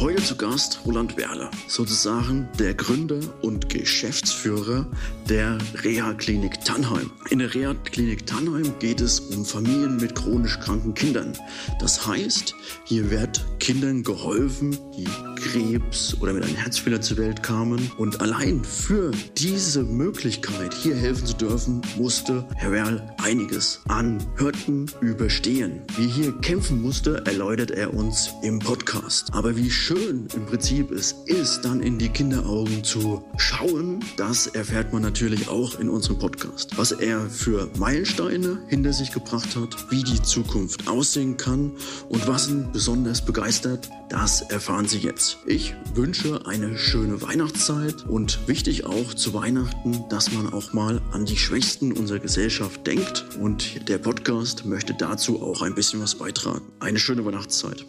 Heute zu Gast Roland Werler, sozusagen der Gründer und Geschäftsführer der Reha-Klinik Tannheim. In der Reha-Klinik Tannheim geht es um Familien mit chronisch kranken Kindern. Das heißt, hier wird Kindern geholfen, die Krebs oder mit einem Herzfehler zur Welt kamen. Und allein für diese Möglichkeit, hier helfen zu dürfen, musste Herr Werl einiges an Hürden überstehen. Wie hier kämpfen musste, erläutert er uns im Podcast. Aber wie schön im Prinzip es ist, dann in die Kinderaugen zu schauen, das erfährt man natürlich auch in unserem Podcast. Was er für Meilensteine hinter sich gebracht hat, wie die Zukunft aussehen kann und was ihn besonders begeistert, das erfahren Sie jetzt. Ich wünsche eine schöne Weihnachtszeit und wichtig auch zu Weihnachten, dass man auch mal an die Schwächsten unserer Gesellschaft denkt und der Podcast möchte dazu auch ein bisschen was beitragen. Eine schöne Weihnachtszeit.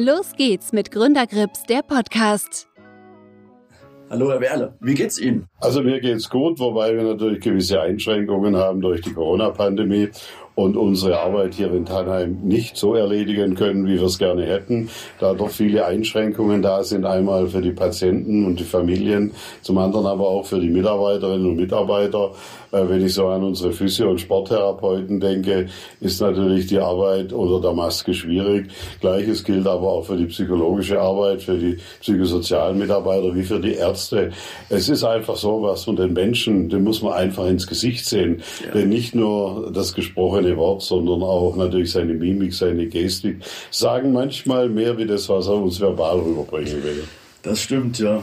Los geht's mit Gründergrips, der Podcast. Hallo Herr Werle, wie geht's Ihnen? Also mir geht's gut, wobei wir natürlich gewisse Einschränkungen haben durch die Corona-Pandemie und unsere Arbeit hier in Tannheim nicht so erledigen können, wie wir es gerne hätten, da doch viele Einschränkungen da sind, einmal für die Patienten und die Familien, zum anderen aber auch für die Mitarbeiterinnen und Mitarbeiter. Äh, wenn ich so an unsere Physio- und Sporttherapeuten denke, ist natürlich die Arbeit unter der Maske schwierig. Gleiches gilt aber auch für die psychologische Arbeit, für die psychosozialen Mitarbeiter wie für die Ärzte. Es ist einfach so, was von den Menschen, den muss man einfach ins Gesicht sehen. Ja. Denn nicht nur das gesprochene Wort, sondern auch natürlich seine Mimik, seine Gestik sagen manchmal mehr wie das, was er uns verbal rüberbringen will. Das stimmt, ja.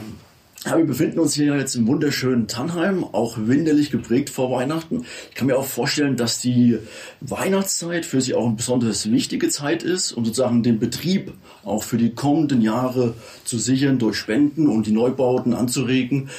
Ja, wir befinden uns hier jetzt im wunderschönen Tannheim, auch winterlich geprägt vor Weihnachten. Ich kann mir auch vorstellen, dass die Weihnachtszeit für Sie auch eine besonders wichtige Zeit ist, um sozusagen den Betrieb auch für die kommenden Jahre zu sichern, durch Spenden und die Neubauten anzuregen.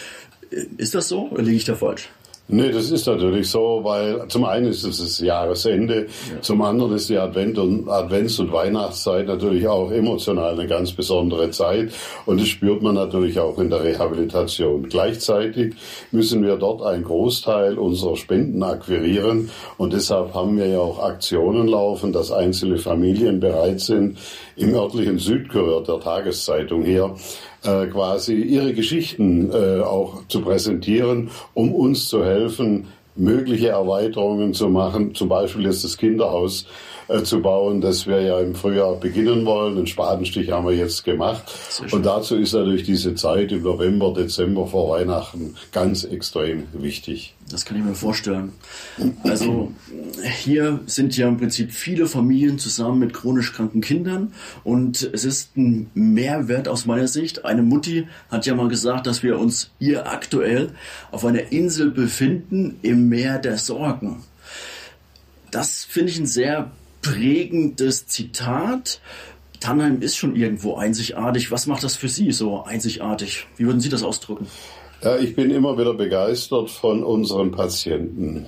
Ist das so oder liege ich da falsch? Nee, das ist natürlich so, weil zum einen ist es das Jahresende, ja. zum anderen ist die Advent und, Advents- und Weihnachtszeit natürlich auch emotional eine ganz besondere Zeit und das spürt man natürlich auch in der Rehabilitation. Gleichzeitig müssen wir dort einen Großteil unserer Spenden akquirieren und deshalb haben wir ja auch Aktionen laufen, dass einzelne Familien bereit sind, im örtlichen Südkurier der Tageszeitung hier äh, quasi ihre Geschichten äh, auch zu präsentieren, um uns zu helfen, mögliche Erweiterungen zu machen, zum Beispiel jetzt das Kinderhaus äh, zu bauen, das wir ja im Frühjahr beginnen wollen. Den Spatenstich haben wir jetzt gemacht. Und dazu ist natürlich diese Zeit im November, Dezember vor Weihnachten ganz extrem wichtig. Das kann ich mir vorstellen. Also hier sind ja im Prinzip viele Familien zusammen mit chronisch kranken Kindern und es ist ein Mehrwert aus meiner Sicht. Eine Mutti hat ja mal gesagt, dass wir uns hier aktuell auf einer Insel befinden im Meer der Sorgen. Das finde ich ein sehr prägendes Zitat. Tannheim ist schon irgendwo einzigartig. Was macht das für Sie so einzigartig? Wie würden Sie das ausdrücken? Ja, ich bin immer wieder begeistert von unseren Patienten.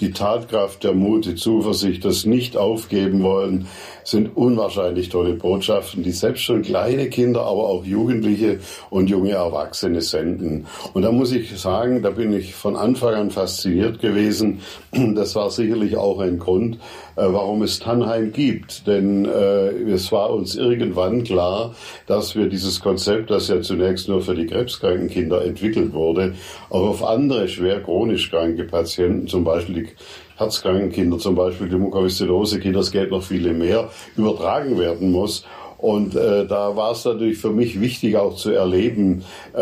Die Tatkraft, der Mut, die Zuversicht, das Nicht-Aufgeben wollen, sind unwahrscheinlich tolle Botschaften, die selbst schon kleine Kinder, aber auch Jugendliche und junge Erwachsene senden. Und da muss ich sagen, da bin ich von Anfang an fasziniert gewesen. Das war sicherlich auch ein Grund, warum es Tannheim gibt. Denn äh, es war uns irgendwann klar, dass wir dieses Konzept, das ja zunächst nur für die krebskranken Kinder entwickelt wurde, auch auf andere schwer chronisch kranke Patienten, zum Beispiel die herzkranken Kinder, zum Beispiel die Mukoviszidose Kinder, es geht noch viele mehr, übertragen werden muss. Und äh, da war es natürlich für mich wichtig auch zu erleben, äh,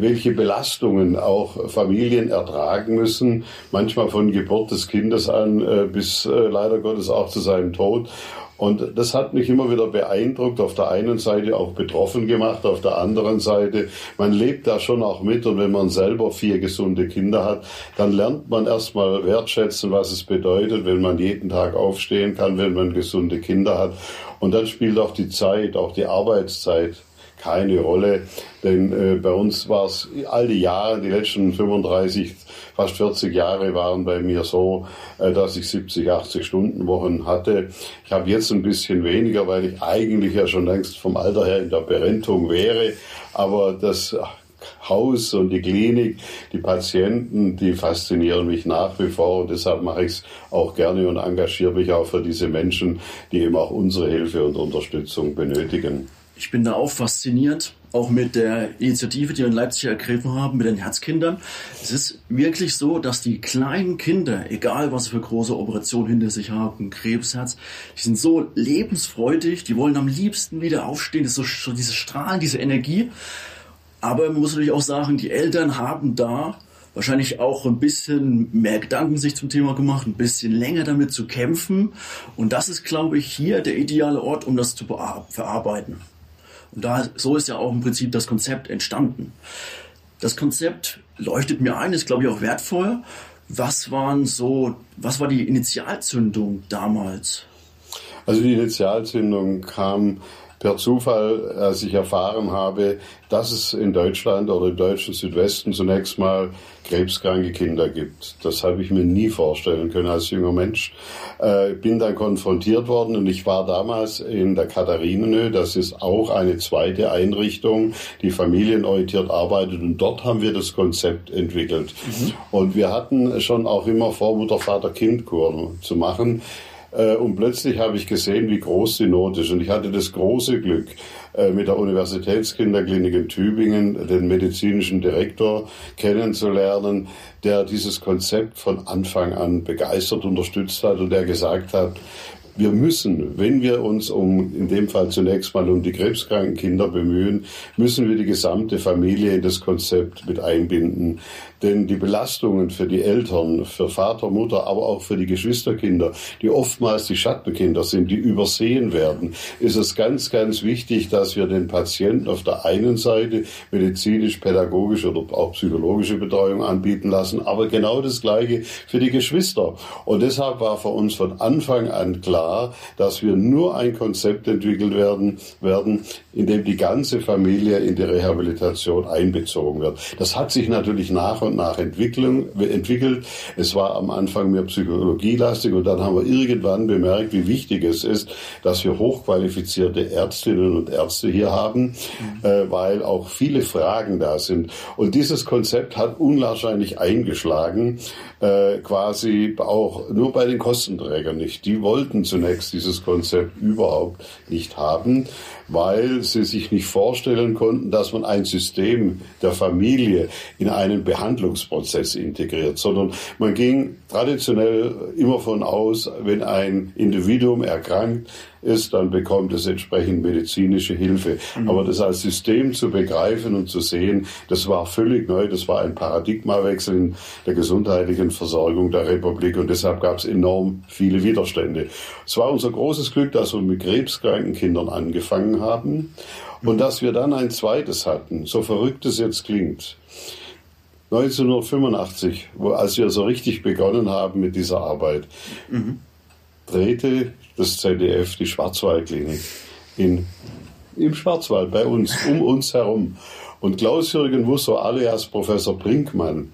welche Belastungen auch Familien ertragen müssen, manchmal von Geburt des Kindes an äh, bis äh, leider Gottes auch zu seinem Tod. Und das hat mich immer wieder beeindruckt, auf der einen Seite auch betroffen gemacht, auf der anderen Seite, man lebt da schon auch mit und wenn man selber vier gesunde Kinder hat, dann lernt man erstmal wertschätzen, was es bedeutet, wenn man jeden Tag aufstehen kann, wenn man gesunde Kinder hat. Und dann spielt auch die Zeit, auch die Arbeitszeit keine Rolle, denn äh, bei uns war es all die Jahre, die letzten 35, fast 40 Jahre waren bei mir so, äh, dass ich 70, 80 Stunden Wochen hatte. Ich habe jetzt ein bisschen weniger, weil ich eigentlich ja schon längst vom Alter her in der Berentung wäre, aber das Haus und die Klinik, die Patienten, die faszinieren mich nach wie vor und deshalb mache ich es auch gerne und engagiere mich auch für diese Menschen, die eben auch unsere Hilfe und Unterstützung benötigen. Ich bin da auch fasziniert, auch mit der Initiative, die wir in Leipzig ergriffen haben, mit den Herzkindern. Es ist wirklich so, dass die kleinen Kinder, egal was für große Operationen hinter sich haben, Krebsherz, die sind so lebensfreudig, die wollen am liebsten wieder aufstehen, das ist so, so diese Strahlen, diese Energie. Aber man muss natürlich auch sagen, die Eltern haben da wahrscheinlich auch ein bisschen mehr Gedanken sich zum Thema gemacht, ein bisschen länger damit zu kämpfen. Und das ist, glaube ich, hier der ideale Ort, um das zu verarbeiten. Und da, so ist ja auch im Prinzip das Konzept entstanden. Das Konzept leuchtet mir ein, ist, glaube ich, auch wertvoll. Was waren so, was war die Initialzündung damals? Also die Initialzündung kam per Zufall, als ich erfahren habe, dass es in Deutschland oder im deutschen Südwesten zunächst mal krebskranke Kinder gibt. Das habe ich mir nie vorstellen können als junger Mensch. Äh, bin dann konfrontiert worden und ich war damals in der Katharinenö. Das ist auch eine zweite Einrichtung, die familienorientiert arbeitet und dort haben wir das Konzept entwickelt. Mhm. Und wir hatten schon auch immer vor, Mutter, Vater, Kind Kur zu machen. Äh, und plötzlich habe ich gesehen, wie groß die Not ist. Und ich hatte das große Glück, äh, mit der Universitätskinderklinik in Tübingen den medizinischen Direktor kennenzulernen, der dieses Konzept von Anfang an begeistert unterstützt hat und der gesagt hat, wir müssen, wenn wir uns um, in dem Fall zunächst mal um die krebskranken Kinder bemühen, müssen wir die gesamte Familie in das Konzept mit einbinden. Denn die Belastungen für die Eltern, für Vater, Mutter, aber auch für die Geschwisterkinder, die oftmals die Schattenkinder sind, die übersehen werden, ist es ganz, ganz wichtig, dass wir den Patienten auf der einen Seite medizinisch, pädagogische oder auch psychologische Betreuung anbieten lassen, aber genau das Gleiche für die Geschwister. Und deshalb war für uns von Anfang an klar, dass wir nur ein Konzept entwickelt werden, werden, in dem die ganze Familie in die Rehabilitation einbezogen wird. Das hat sich natürlich nach und nach entwickelt. Es war am Anfang mehr psychologielastig und dann haben wir irgendwann bemerkt, wie wichtig es ist, dass wir hochqualifizierte Ärztinnen und Ärzte hier haben, mhm. äh, weil auch viele Fragen da sind. Und dieses Konzept hat unwahrscheinlich eingeschlagen, äh, quasi auch nur bei den Kostenträgern nicht. Die wollten zunächst dieses Konzept überhaupt nicht haben weil sie sich nicht vorstellen konnten, dass man ein System der Familie in einen Behandlungsprozess integriert, sondern man ging traditionell immer von aus, wenn ein Individuum erkrankt, ist, dann bekommt es entsprechend medizinische Hilfe. Mhm. Aber das als System zu begreifen und zu sehen, das war völlig neu, das war ein Paradigmawechsel in der gesundheitlichen Versorgung der Republik und deshalb gab es enorm viele Widerstände. Es war unser großes Glück, dass wir mit krebskranken Kindern angefangen haben und dass wir dann ein zweites hatten, so verrückt es jetzt klingt. 1985, wo, als wir so richtig begonnen haben mit dieser Arbeit, mhm. drehte das ZDF, die Schwarzwaldklinik in, im Schwarzwald bei uns, um uns herum. Und Klaus-Jürgen Wusser alias Professor Brinkmann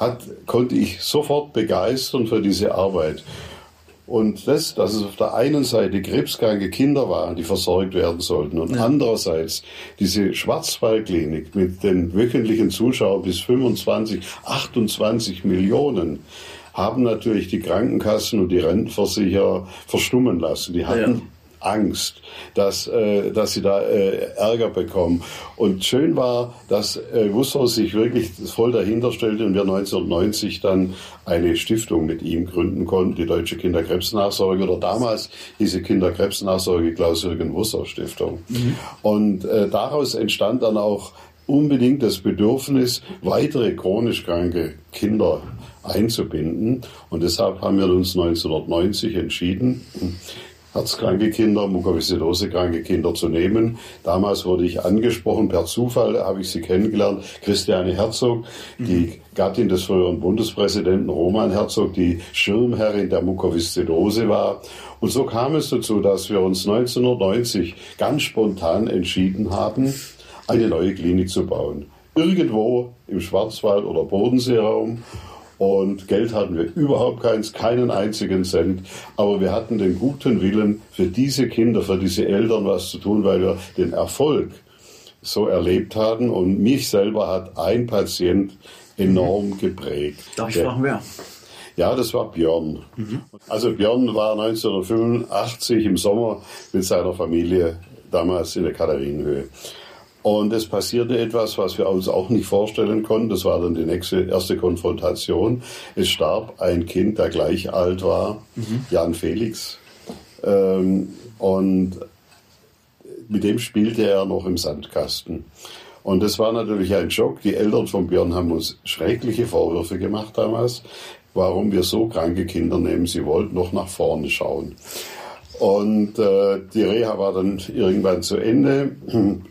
hat, konnte ich sofort begeistern für diese Arbeit. Und das, dass es auf der einen Seite krebskranke Kinder waren, die versorgt werden sollten, und ja. andererseits diese Schwarzwaldklinik mit den wöchentlichen Zuschauern bis 25, 28 Millionen, haben natürlich die Krankenkassen und die Rentenversicherer verstummen lassen. Die hatten ja. Angst, dass, äh, dass sie da äh, Ärger bekommen. Und schön war, dass äh, Wusser sich wirklich voll dahinter stellte und wir 1990 dann eine Stiftung mit ihm gründen konnten, die Deutsche Kinderkrebsnachsorge oder damals diese Kinderkrebsnachsorge Klaus-Jürgen Wusser Stiftung. Mhm. Und äh, daraus entstand dann auch unbedingt das Bedürfnis, weitere chronisch kranke Kinder einzubinden. Und deshalb haben wir uns 1990 entschieden, herzkranke Kinder, Mukoviszidose-kranke Kinder zu nehmen. Damals wurde ich angesprochen, per Zufall habe ich sie kennengelernt, Christiane Herzog, die mhm. Gattin des früheren Bundespräsidenten Roman Herzog, die Schirmherrin der Mukoviszidose war. Und so kam es dazu, dass wir uns 1990 ganz spontan entschieden haben, eine neue Klinik zu bauen. Irgendwo im Schwarzwald oder Bodenseeraum. Und Geld hatten wir überhaupt keins, keinen einzigen Cent. Aber wir hatten den guten Willen, für diese Kinder, für diese Eltern was zu tun, weil wir den Erfolg so erlebt hatten. Und mich selber hat ein Patient enorm geprägt. Darf ich fragen, wer? Ja, das war Björn. Mhm. Also Björn war 1985 im Sommer mit seiner Familie damals in der Katharinenhöhe. Und es passierte etwas, was wir uns auch nicht vorstellen konnten. Das war dann die nächste, erste Konfrontation. Es starb ein Kind, der gleich alt war, mhm. Jan Felix. Ähm, und mit dem spielte er noch im Sandkasten. Und das war natürlich ein Schock. Die Eltern von Björn haben uns schreckliche Vorwürfe gemacht damals, warum wir so kranke Kinder nehmen. Sie wollten noch nach vorne schauen. Und äh, die Reha war dann irgendwann zu Ende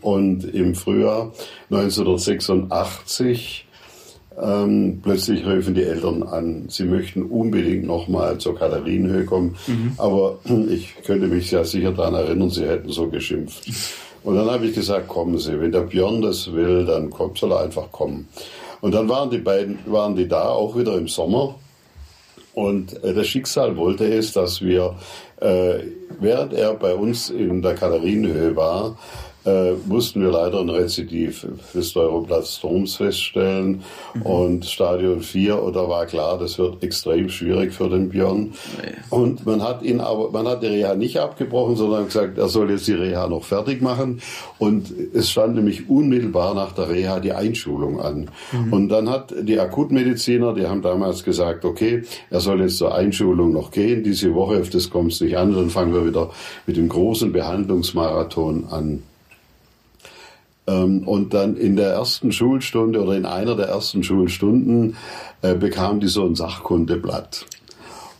und im Frühjahr 1986 ähm, plötzlich rufen die Eltern an, sie möchten unbedingt nochmal zur Katharinenhöhe kommen, mhm. aber ich könnte mich sehr sicher daran erinnern, sie hätten so geschimpft. Und dann habe ich gesagt, kommen Sie, wenn der Björn das will, dann kommt, soll er einfach kommen. Und dann waren die beiden, waren die da, auch wieder im Sommer. Und äh, das Schicksal wollte es, dass wir äh, während er bei uns in der Katharinenhöhe war, äh, mussten wir leider ein Rezidiv des Europlatz-Stroms feststellen mhm. und Stadion 4 oder war klar, das wird extrem schwierig für den Björn. Nee. Und man hat ihn aber, man hat die Reha nicht abgebrochen, sondern gesagt, er soll jetzt die Reha noch fertig machen. Und es stand nämlich unmittelbar nach der Reha die Einschulung an. Mhm. Und dann hat die Akutmediziner, die haben damals gesagt, okay, er soll jetzt zur Einschulung noch gehen. Diese Woche, auf das kommt es nicht an, dann fangen wir wieder mit dem großen Behandlungsmarathon an. Ähm, und dann in der ersten Schulstunde oder in einer der ersten Schulstunden äh, bekam die so ein Sachkundeblatt.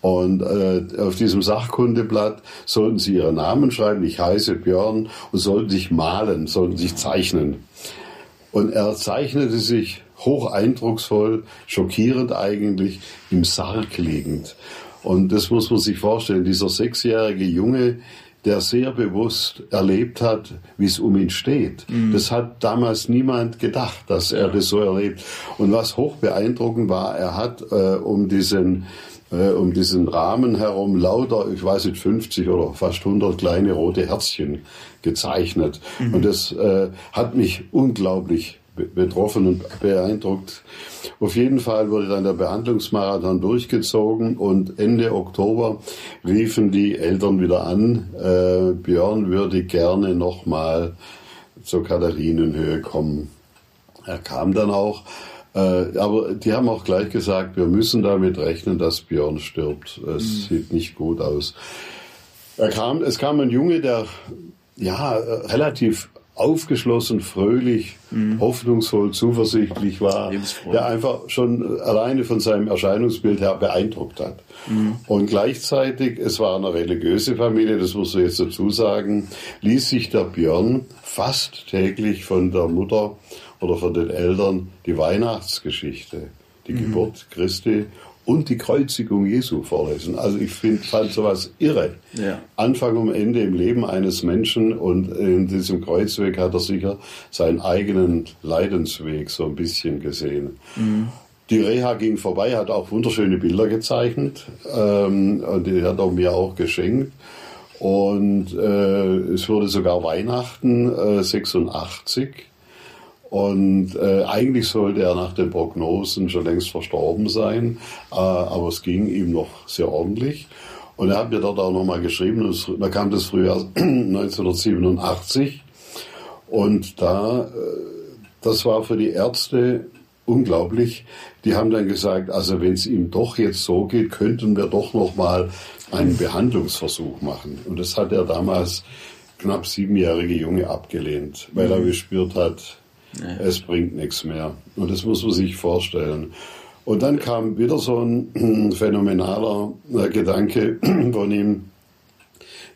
Und äh, auf diesem Sachkundeblatt sollten sie ihren Namen schreiben, ich heiße Björn, und sollten sich malen, sollten sich zeichnen. Und er zeichnete sich hoch eindrucksvoll, schockierend eigentlich, im Sarg liegend. Und das muss man sich vorstellen, dieser sechsjährige Junge, der sehr bewusst erlebt hat, wie es um ihn steht. Mhm. Das hat damals niemand gedacht, dass er das so erlebt. Und was hoch beeindruckend war, er hat äh, um diesen äh, um diesen Rahmen herum lauter, ich weiß nicht, 50 oder fast 100 kleine rote Herzchen gezeichnet. Mhm. Und das äh, hat mich unglaublich betroffen und beeindruckt. Auf jeden Fall wurde dann der Behandlungsmarathon durchgezogen und Ende Oktober riefen die Eltern wieder an, äh, Björn würde gerne nochmal zur Katharinenhöhe kommen. Er kam dann auch, äh, aber die haben auch gleich gesagt, wir müssen damit rechnen, dass Björn stirbt. Es mhm. sieht nicht gut aus. Er kam, es kam ein Junge, der ja relativ aufgeschlossen, fröhlich, mhm. hoffnungsvoll, zuversichtlich war, der einfach schon alleine von seinem Erscheinungsbild her beeindruckt hat. Mhm. Und gleichzeitig, es war eine religiöse Familie, das muss ich jetzt dazu sagen, ließ sich der Björn fast täglich von der Mutter oder von den Eltern die Weihnachtsgeschichte, die mhm. Geburt Christi und die Kreuzigung Jesu vorlesen. Also ich find, fand sowas irre. Ja. Anfang und Ende im Leben eines Menschen und in diesem Kreuzweg hat er sicher seinen eigenen Leidensweg so ein bisschen gesehen. Mhm. Die Reha ging vorbei, hat auch wunderschöne Bilder gezeichnet ähm, und die hat er mir auch geschenkt. Und äh, es wurde sogar Weihnachten äh, 86 und äh, eigentlich sollte er nach den Prognosen schon längst verstorben sein, äh, aber es ging ihm noch sehr ordentlich. Und er hat mir dort auch nochmal geschrieben, da kam das Frühjahr 1987 und da, äh, das war für die Ärzte unglaublich. Die haben dann gesagt, also wenn es ihm doch jetzt so geht, könnten wir doch nochmal einen Behandlungsversuch machen. Und das hat der damals knapp siebenjährige Junge abgelehnt, weil er mhm. gespürt hat, Nee. Es bringt nichts mehr. Und das muss man sich vorstellen. Und dann kam wieder so ein phänomenaler äh, Gedanke von ihm.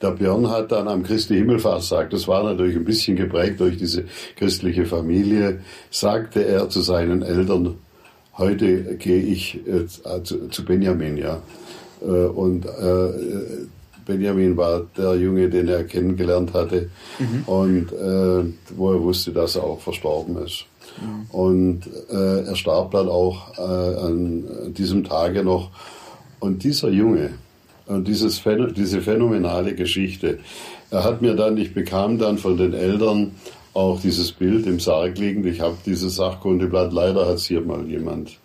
Der Björn hat dann am Christi Himmelfahrtstag, das war natürlich ein bisschen geprägt durch diese christliche Familie, sagte er zu seinen Eltern, heute gehe ich äh, zu Benjamin, ja. Äh, und Benjamin war der Junge, den er kennengelernt hatte mhm. und äh, wo er wusste, dass er auch verstorben ist. Mhm. Und äh, er starb dann auch äh, an diesem Tage noch. Und dieser Junge und dieses, diese phänomenale Geschichte, er hat mir dann, ich bekam dann von den Eltern auch dieses Bild im Sarg liegend. Ich habe dieses Sachkundeblatt, leider hat es hier mal jemand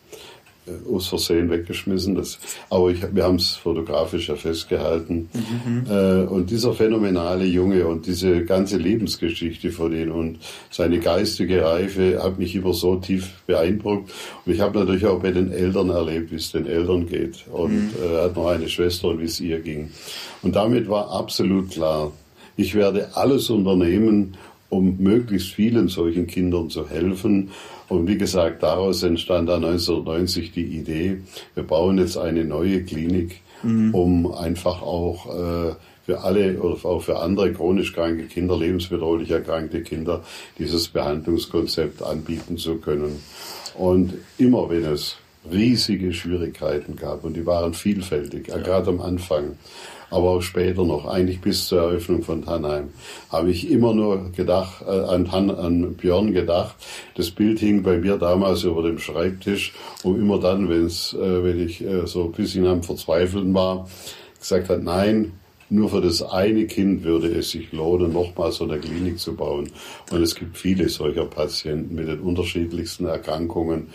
aus Versehen weggeschmissen. Das, aber ich, wir haben es fotografisch ja festgehalten. Mhm. Äh, und dieser phänomenale Junge und diese ganze Lebensgeschichte von ihm und seine geistige Reife hat mich immer so tief beeindruckt. Und ich habe natürlich auch bei den Eltern erlebt, wie es den Eltern geht. Und mhm. äh, er hat noch eine Schwester und wie es ihr ging. Und damit war absolut klar, ich werde alles unternehmen, um möglichst vielen solchen Kindern zu helfen. Und wie gesagt, daraus entstand dann 1990 die Idee, wir bauen jetzt eine neue Klinik, mhm. um einfach auch äh, für alle oder auch für andere chronisch kranke Kinder, lebensbedrohlich erkrankte Kinder, dieses Behandlungskonzept anbieten zu können. Und immer wenn es riesige Schwierigkeiten gab, und die waren vielfältig, ja. gerade am Anfang, aber auch später noch, eigentlich bis zur Eröffnung von Tannheim, habe ich immer nur gedacht, äh, an, an Björn gedacht. Das Bild hing bei mir damals über dem Schreibtisch, wo immer dann, wenn's, äh, wenn ich äh, so ein bisschen am Verzweifeln war, gesagt hat, nein, nur für das eine Kind würde es sich lohnen, nochmal so eine Klinik zu bauen. Und es gibt viele solcher Patienten mit den unterschiedlichsten Erkrankungen.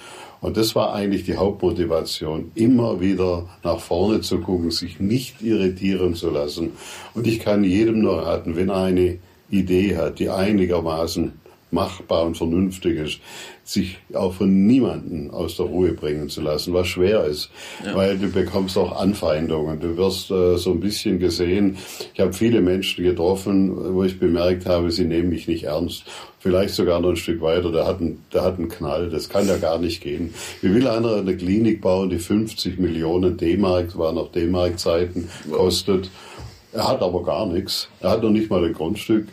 Und das war eigentlich die Hauptmotivation, immer wieder nach vorne zu gucken, sich nicht irritieren zu lassen. Und ich kann jedem nur raten, wenn er eine Idee hat, die einigermaßen machbar und vernünftig ist, sich auch von niemanden aus der Ruhe bringen zu lassen, was schwer ist, ja. weil du bekommst auch Anfeindungen. Du wirst äh, so ein bisschen gesehen. Ich habe viele Menschen getroffen, wo ich bemerkt habe, sie nehmen mich nicht ernst. Vielleicht sogar noch ein Stück weiter. Der hat einen, der hat einen Knall. Das kann ja gar nicht gehen. Wie will einer eine Klinik bauen, die 50 Millionen D-Mark, waren noch D-Mark-Zeiten, kostet? Er hat aber gar nichts. Er hat noch nicht mal ein Grundstück.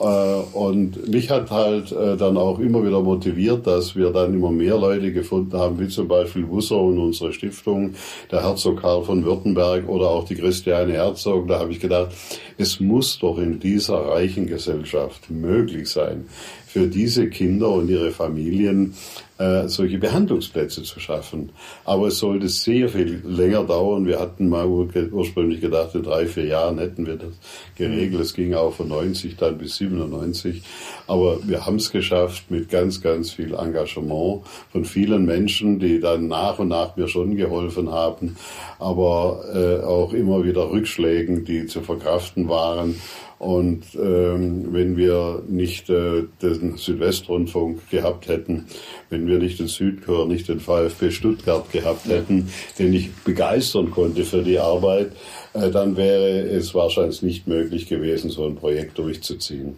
Äh, und mich hat halt äh, dann auch immer wieder motiviert, dass wir dann immer mehr Leute gefunden haben, wie zum Beispiel Wusser und unsere Stiftung, der Herzog Karl von Württemberg oder auch die Christiane Herzog. Da habe ich gedacht, es muss doch in dieser reichen Gesellschaft möglich sein, für diese Kinder und ihre Familien äh, solche Behandlungsplätze zu schaffen. Aber es sollte sehr viel länger dauern. Wir hatten mal ursprünglich gedacht, in drei, vier Jahren hätten wir das geregelt. Es ging auch von 90 dann bis 97. Aber wir haben es geschafft mit ganz, ganz viel Engagement von vielen Menschen, die dann nach und nach mir schon geholfen haben, aber äh, auch immer wieder Rückschlägen, die zu verkraften waren. Und ähm, wenn wir nicht äh, den Südwestrundfunk gehabt hätten, wenn wir nicht den Südchor, nicht den VfB Stuttgart gehabt hätten, den ich begeistern konnte für die Arbeit, äh, dann wäre es wahrscheinlich nicht möglich gewesen, so ein Projekt durchzuziehen.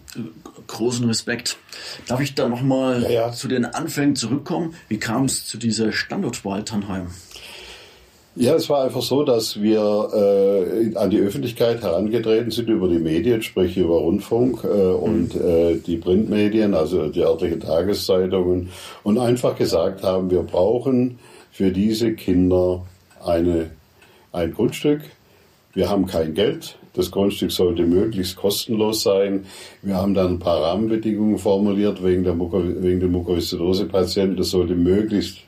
Großen Respekt. Darf ich da nochmal ja, ja. zu den Anfängen zurückkommen? Wie kam es zu dieser Standortwahl Tannheim? Ja, es war einfach so, dass wir äh, an die Öffentlichkeit herangetreten sind über die Medien, sprich über Rundfunk äh, und äh, die Printmedien, also die örtlichen Tageszeitungen, und einfach gesagt haben, wir brauchen für diese Kinder eine, ein Grundstück. Wir haben kein Geld. Das Grundstück sollte möglichst kostenlos sein. Wir haben dann ein paar Rahmenbedingungen formuliert wegen, der Muko, wegen den Mukoviszidose-Patienten. Das sollte möglichst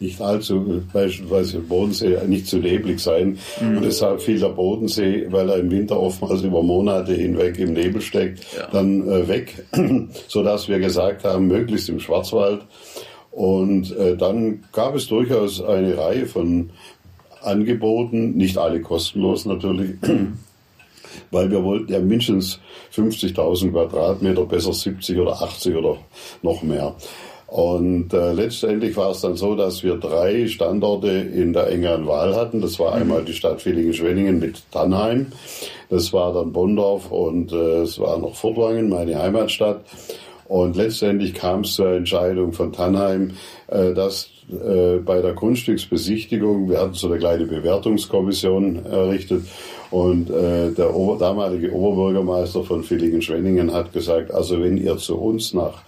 nicht allzu, beispielsweise im Bodensee, nicht zu neblig sein. Mhm. Und deshalb fiel der Bodensee, weil er im Winter oftmals über Monate hinweg im Nebel steckt, ja. dann äh, weg, sodass wir gesagt haben, möglichst im Schwarzwald. Und äh, dann gab es durchaus eine Reihe von Angeboten, nicht alle kostenlos natürlich, weil wir wollten ja mindestens 50.000 Quadratmeter, besser 70 oder 80 oder noch mehr. Und äh, letztendlich war es dann so, dass wir drei Standorte in der engeren Wahl hatten. Das war einmal die Stadt Villingen-Schwenningen mit Tannheim. Das war dann Bondorf und äh, es war noch Furtwangen, meine Heimatstadt. Und letztendlich kam es zur Entscheidung von Tannheim, äh, dass äh, bei der Grundstücksbesichtigung, wir hatten so eine kleine Bewertungskommission errichtet und äh, der Ober damalige Oberbürgermeister von Villingen-Schwenningen hat gesagt, also wenn ihr zu uns nach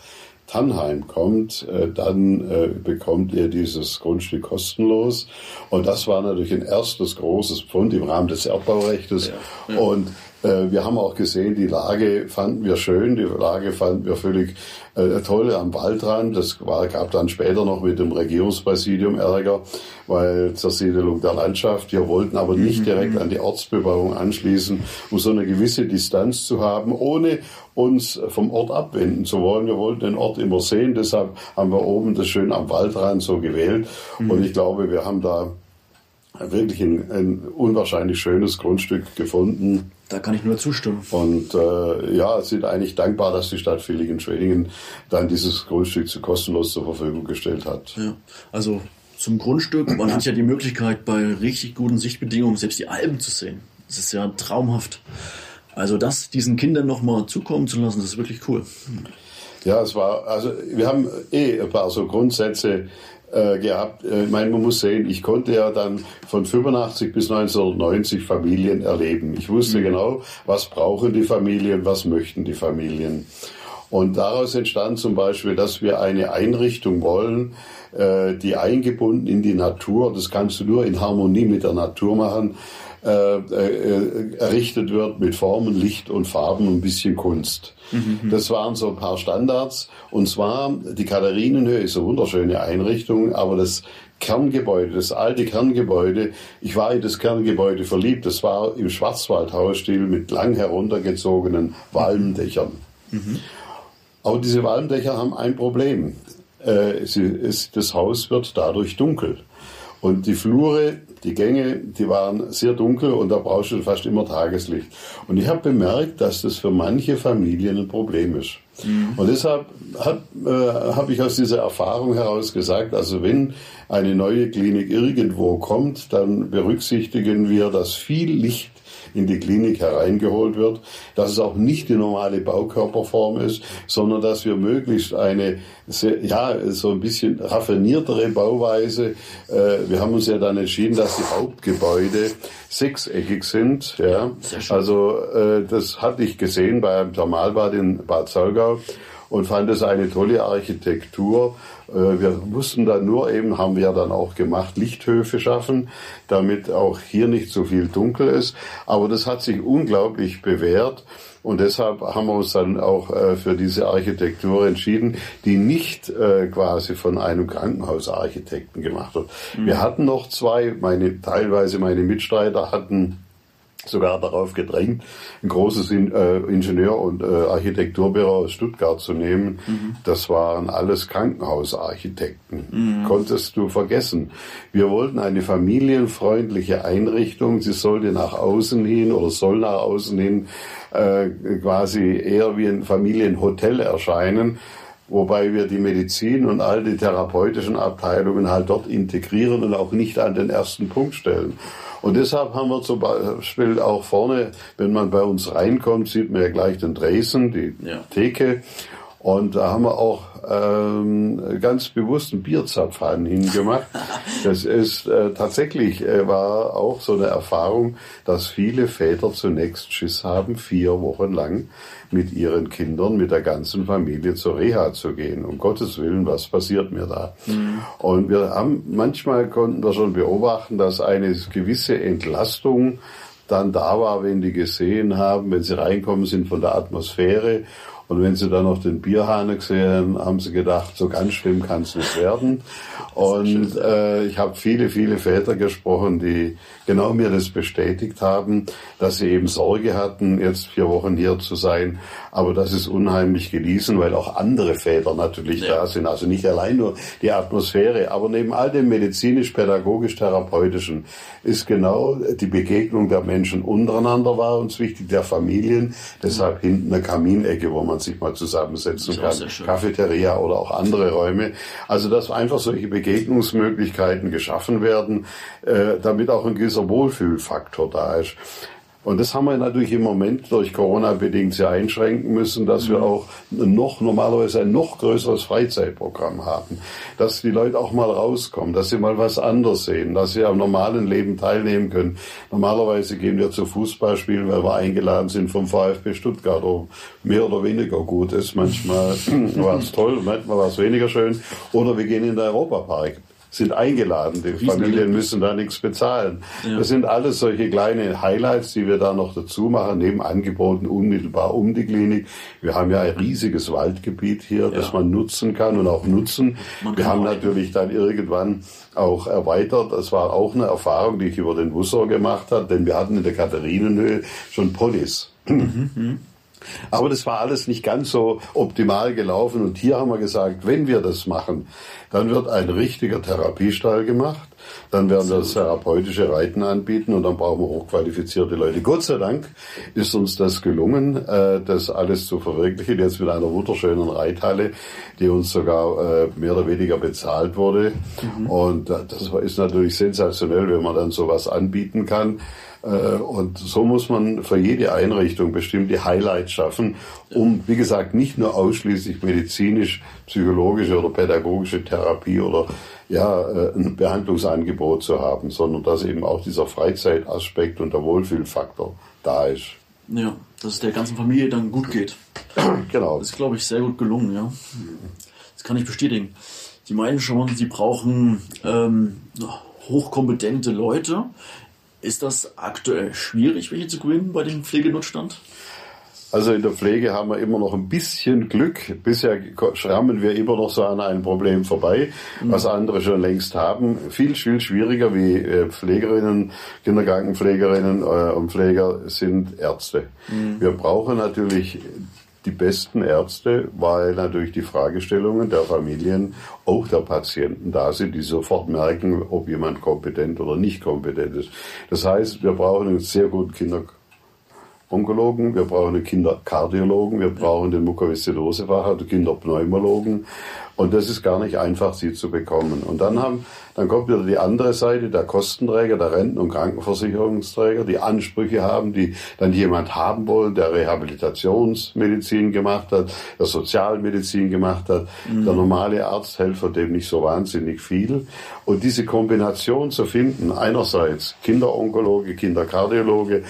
Tannheim kommt, äh, dann äh, bekommt ihr dieses Grundstück kostenlos. Und das war natürlich ein erstes großes Pfund im Rahmen des Erdbaurechtes. Ja, ja. Und äh, wir haben auch gesehen, die Lage fanden wir schön, die Lage fanden wir völlig äh, toll am Waldrand. Das war, gab dann später noch mit dem Regierungspräsidium Ärger, weil Zersiedelung der Landschaft. Wir wollten aber nicht mhm. direkt an die Ortsbebauung anschließen, um so eine gewisse Distanz zu haben, ohne uns vom Ort abwenden zu wollen. Wir wollten den Ort immer sehen, deshalb haben wir oben das schön am Waldrand so gewählt. Mhm. Und ich glaube, wir haben da wirklich ein, ein unwahrscheinlich schönes Grundstück gefunden. Da kann ich nur zustimmen. Und äh, ja, sind eigentlich dankbar, dass die Stadt Villingen-Schwenningen dann dieses Grundstück zu kostenlos zur Verfügung gestellt hat. Ja, also zum Grundstück, man hat ja die Möglichkeit, bei richtig guten Sichtbedingungen selbst die Alpen zu sehen. Das ist ja traumhaft. Also das diesen Kindern nochmal zukommen zu lassen, das ist wirklich cool. Ja, es war, also wir haben eh ein paar so Grundsätze äh, gehabt. Äh, ich meine, man muss sehen, ich konnte ja dann von 85 bis 1990 Familien erleben. Ich wusste mhm. genau, was brauchen die Familien, was möchten die Familien. Und daraus entstand zum Beispiel, dass wir eine Einrichtung wollen, äh, die eingebunden in die Natur, das kannst du nur in Harmonie mit der Natur machen, äh, äh, errichtet wird mit Formen, Licht und Farben und ein bisschen Kunst. Mhm. Das waren so ein paar Standards. Und zwar, die Katharinenhöhe ist eine wunderschöne Einrichtung, aber das Kerngebäude, das alte Kerngebäude, ich war in das Kerngebäude verliebt. Das war im Schwarzwaldhausstil mit lang heruntergezogenen Walmdächern. Mhm. Aber diese Walmdächer haben ein Problem. Äh, es, das Haus wird dadurch dunkel. Und die Flure, die Gänge, die waren sehr dunkel und da brauchst du fast immer Tageslicht. Und ich habe bemerkt, dass das für manche Familien ein Problem ist. Mhm. Und deshalb habe äh, hab ich aus dieser Erfahrung heraus gesagt, also wenn eine neue Klinik irgendwo kommt, dann berücksichtigen wir, dass viel Licht in die Klinik hereingeholt wird, dass es auch nicht die normale Baukörperform ist, sondern dass wir möglichst eine, sehr, ja, so ein bisschen raffiniertere Bauweise, äh, wir haben uns ja dann entschieden, dass die Hauptgebäude sechseckig sind, ja. Also, äh, das hatte ich gesehen beim Thermalbad in Bad Salgau und fand es eine tolle Architektur. Äh, wir mussten dann nur eben, haben wir dann auch gemacht, Lichthöfe schaffen, damit auch hier nicht so viel dunkel ist. Aber das hat sich unglaublich bewährt. Und deshalb haben wir uns dann auch äh, für diese Architektur entschieden, die nicht äh, quasi von einem Krankenhausarchitekten gemacht wird. Mhm. Wir hatten noch zwei, meine, teilweise meine Mitstreiter hatten sogar darauf gedrängt, ein großes In äh, Ingenieur- und äh, Architekturbüro aus Stuttgart zu nehmen. Mhm. Das waren alles Krankenhausarchitekten. Mhm. Konntest du vergessen. Wir wollten eine familienfreundliche Einrichtung. Sie sollte nach außen hin oder soll nach außen hin äh, quasi eher wie ein Familienhotel erscheinen wobei wir die Medizin und all die therapeutischen Abteilungen halt dort integrieren und auch nicht an den ersten Punkt stellen. Und deshalb haben wir zum Beispiel auch vorne, wenn man bei uns reinkommt, sieht man ja gleich den Dresden, die ja. Theke. Und da haben wir auch ähm, ganz bewusst einen Bierzapfhahn hingemacht. Das ist äh, tatsächlich äh, war auch so eine Erfahrung, dass viele Väter zunächst Schiss haben, vier Wochen lang mit ihren Kindern, mit der ganzen Familie zur Reha zu gehen. Um Gottes Willen, was passiert mir da? Mhm. Und wir haben manchmal konnten wir schon beobachten, dass eine gewisse Entlastung dann da war, wenn die gesehen haben, wenn sie reinkommen sind von der Atmosphäre und wenn sie dann noch den Bierhahn gesehen haben, sie gedacht, so ganz schlimm kann es nicht werden. Und äh, ich habe viele, viele Väter gesprochen, die genau mir das bestätigt haben, dass sie eben Sorge hatten, jetzt vier Wochen hier zu sein. Aber das ist unheimlich genießen, weil auch andere Väter natürlich ja. da sind. Also nicht allein nur die Atmosphäre, aber neben all dem medizinisch-pädagogisch-therapeutischen ist genau die Begegnung der Menschen untereinander war uns wichtig, der Familien. Deshalb hinten eine Kaminecke, wo man sich mal zusammensetzen kann. Cafeteria oder auch andere Räume. Also dass einfach solche Begegnungsmöglichkeiten geschaffen werden, äh, damit auch ein gewisser Wohlfühlfaktor da ist. Und das haben wir natürlich im Moment durch Corona bedingt sehr einschränken müssen, dass wir auch noch normalerweise ein noch größeres Freizeitprogramm haben, dass die Leute auch mal rauskommen, dass sie mal was anderes sehen, dass sie am normalen Leben teilnehmen können. Normalerweise gehen wir zu Fußballspielen, weil wir eingeladen sind vom VfB Stuttgart, oder mehr oder weniger gut ist. Manchmal war es toll, manchmal war es weniger schön. Oder wir gehen in den Europapark sind eingeladen. Die Familien müssen da nichts bezahlen. Ja. Das sind alles solche kleine Highlights, die wir da noch dazu machen, neben Angeboten unmittelbar um die Klinik. Wir haben ja ein riesiges Waldgebiet hier, ja. das man nutzen kann und auch nutzen. Wir haben natürlich dann irgendwann auch erweitert. Das war auch eine Erfahrung, die ich über den Wussor gemacht habe, denn wir hatten in der Katharienhöhe schon Polis. Mhm. Aber das war alles nicht ganz so optimal gelaufen. Und hier haben wir gesagt, wenn wir das machen, dann wird ein richtiger Therapiestall gemacht. Dann werden wir das therapeutische Reiten anbieten und dann brauchen wir hochqualifizierte Leute. Gott sei Dank ist uns das gelungen, äh, das alles zu verwirklichen. Jetzt mit einer wunderschönen Reithalle, die uns sogar äh, mehr oder weniger bezahlt wurde. Mhm. Und äh, das ist natürlich sensationell, wenn man dann sowas anbieten kann. Äh, und so muss man für jede Einrichtung bestimmte Highlights schaffen, um, wie gesagt, nicht nur ausschließlich medizinisch, psychologische oder pädagogische Therapie oder ja, äh, ein Behandlungsangebot zu haben, sondern dass eben auch dieser Freizeitaspekt und der Wohlfühlfaktor da ist. Ja, dass es der ganzen Familie dann gut geht. genau. Das ist, glaube ich, sehr gut gelungen, ja. Das kann ich bestätigen. Sie meinen schon, Sie brauchen ähm, hochkompetente Leute. Ist das aktuell schwierig, welche zu gewinnen bei dem Pflegenotstand? Also in der Pflege haben wir immer noch ein bisschen Glück. Bisher schrammen wir immer noch so an einem Problem vorbei, was andere schon längst haben. Viel, viel schwieriger wie äh, Pflegerinnen, Kindergartenpflegerinnen äh, und Pfleger sind Ärzte. Mhm. Wir brauchen natürlich die besten Ärzte, weil natürlich die Fragestellungen der Familien, auch der Patienten da sind, die sofort merken, ob jemand kompetent oder nicht kompetent ist. Das heißt, wir brauchen einen sehr guten Kinderonkologen, wir brauchen einen Kinderkardiologen, wir brauchen den Mukoviszidosefachar, Kinderpneumologen, und das ist gar nicht einfach, sie zu bekommen. Und dann haben, dann kommt wieder die andere Seite, der Kostenträger, der Renten- und Krankenversicherungsträger, die Ansprüche haben, die dann jemand haben wollen, der Rehabilitationsmedizin gemacht hat, der Sozialmedizin gemacht hat, mhm. der normale Arzthelfer, dem nicht so wahnsinnig viel. Und diese Kombination zu finden, einerseits Kinderonkologe, Kinderkardiologe,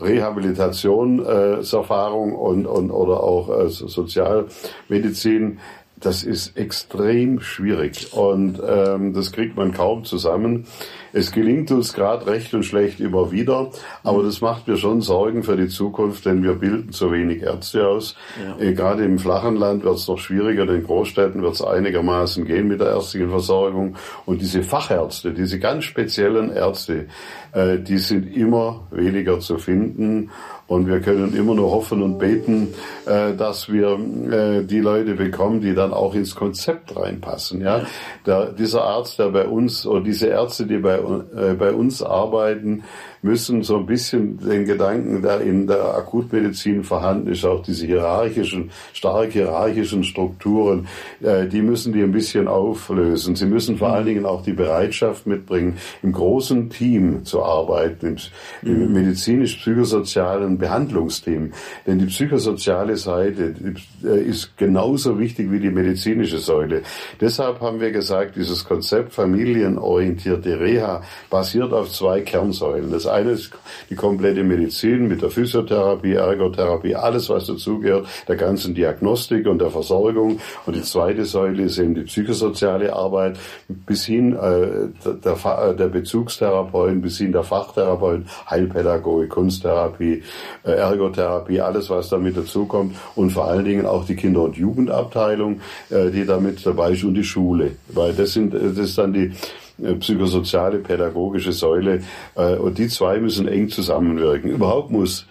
Rehabilitationserfahrung und, und oder auch äh, Sozialmedizin, das ist extrem schwierig und ähm, das kriegt man kaum zusammen. Es gelingt uns gerade recht und schlecht immer wieder, aber das macht mir schon Sorgen für die Zukunft, denn wir bilden zu wenig Ärzte aus. Ja. Äh, gerade im flachen Land wird es noch schwieriger, in Großstädten wird es einigermaßen gehen mit der ärztlichen Versorgung. Und diese Fachärzte, diese ganz speziellen Ärzte, äh, die sind immer weniger zu finden. Und wir können immer nur hoffen und beten, äh, dass wir äh, die Leute bekommen, die dann auch ins Konzept reinpassen. Ja, der, dieser Arzt, der bei uns oder diese Ärzte, die bei, äh, bei uns arbeiten, müssen so ein bisschen den Gedanken, der in der Akutmedizin vorhanden ist, auch diese hierarchischen, stark hierarchischen Strukturen, äh, die müssen die ein bisschen auflösen. Sie müssen vor allen Dingen auch die Bereitschaft mitbringen, im großen Team zu arbeiten, im, im mhm. medizinisch-psychosozialen Behandlungsteam. Denn die psychosoziale Seite äh, ist genauso wichtig wie die medizinische Säule. Deshalb haben wir gesagt, dieses Konzept familienorientierte Reha basiert auf zwei Kernsäulen. Das eine ist die komplette Medizin mit der Physiotherapie, Ergotherapie, alles was dazugehört, der ganzen Diagnostik und der Versorgung. Und die zweite Säule ist eben die psychosoziale Arbeit bis hin äh, der, äh, der Bezugstherapeuten, bis hin der Fachtherapeuten, Heilpädagogik, Kunsttherapie, äh, Ergotherapie, alles was damit dazukommt und vor allen Dingen auch die Kinder- und Jugendabteilung, äh, die damit dabei ist und die Schule, weil das sind das ist dann die äh, psychosoziale, pädagogische Säule. Äh, und die zwei müssen eng zusammenwirken. Überhaupt muss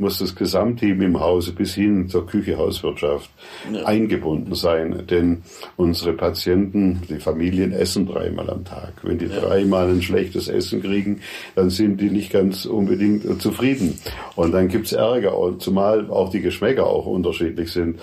muss das Gesamtteam im Hause bis hin zur Küche, Hauswirtschaft ja. eingebunden sein. Denn unsere Patienten, die Familien essen dreimal am Tag. Wenn die ja. dreimal ein schlechtes Essen kriegen, dann sind die nicht ganz unbedingt zufrieden. Und dann gibt's Ärger, und zumal auch die Geschmäcker auch unterschiedlich sind.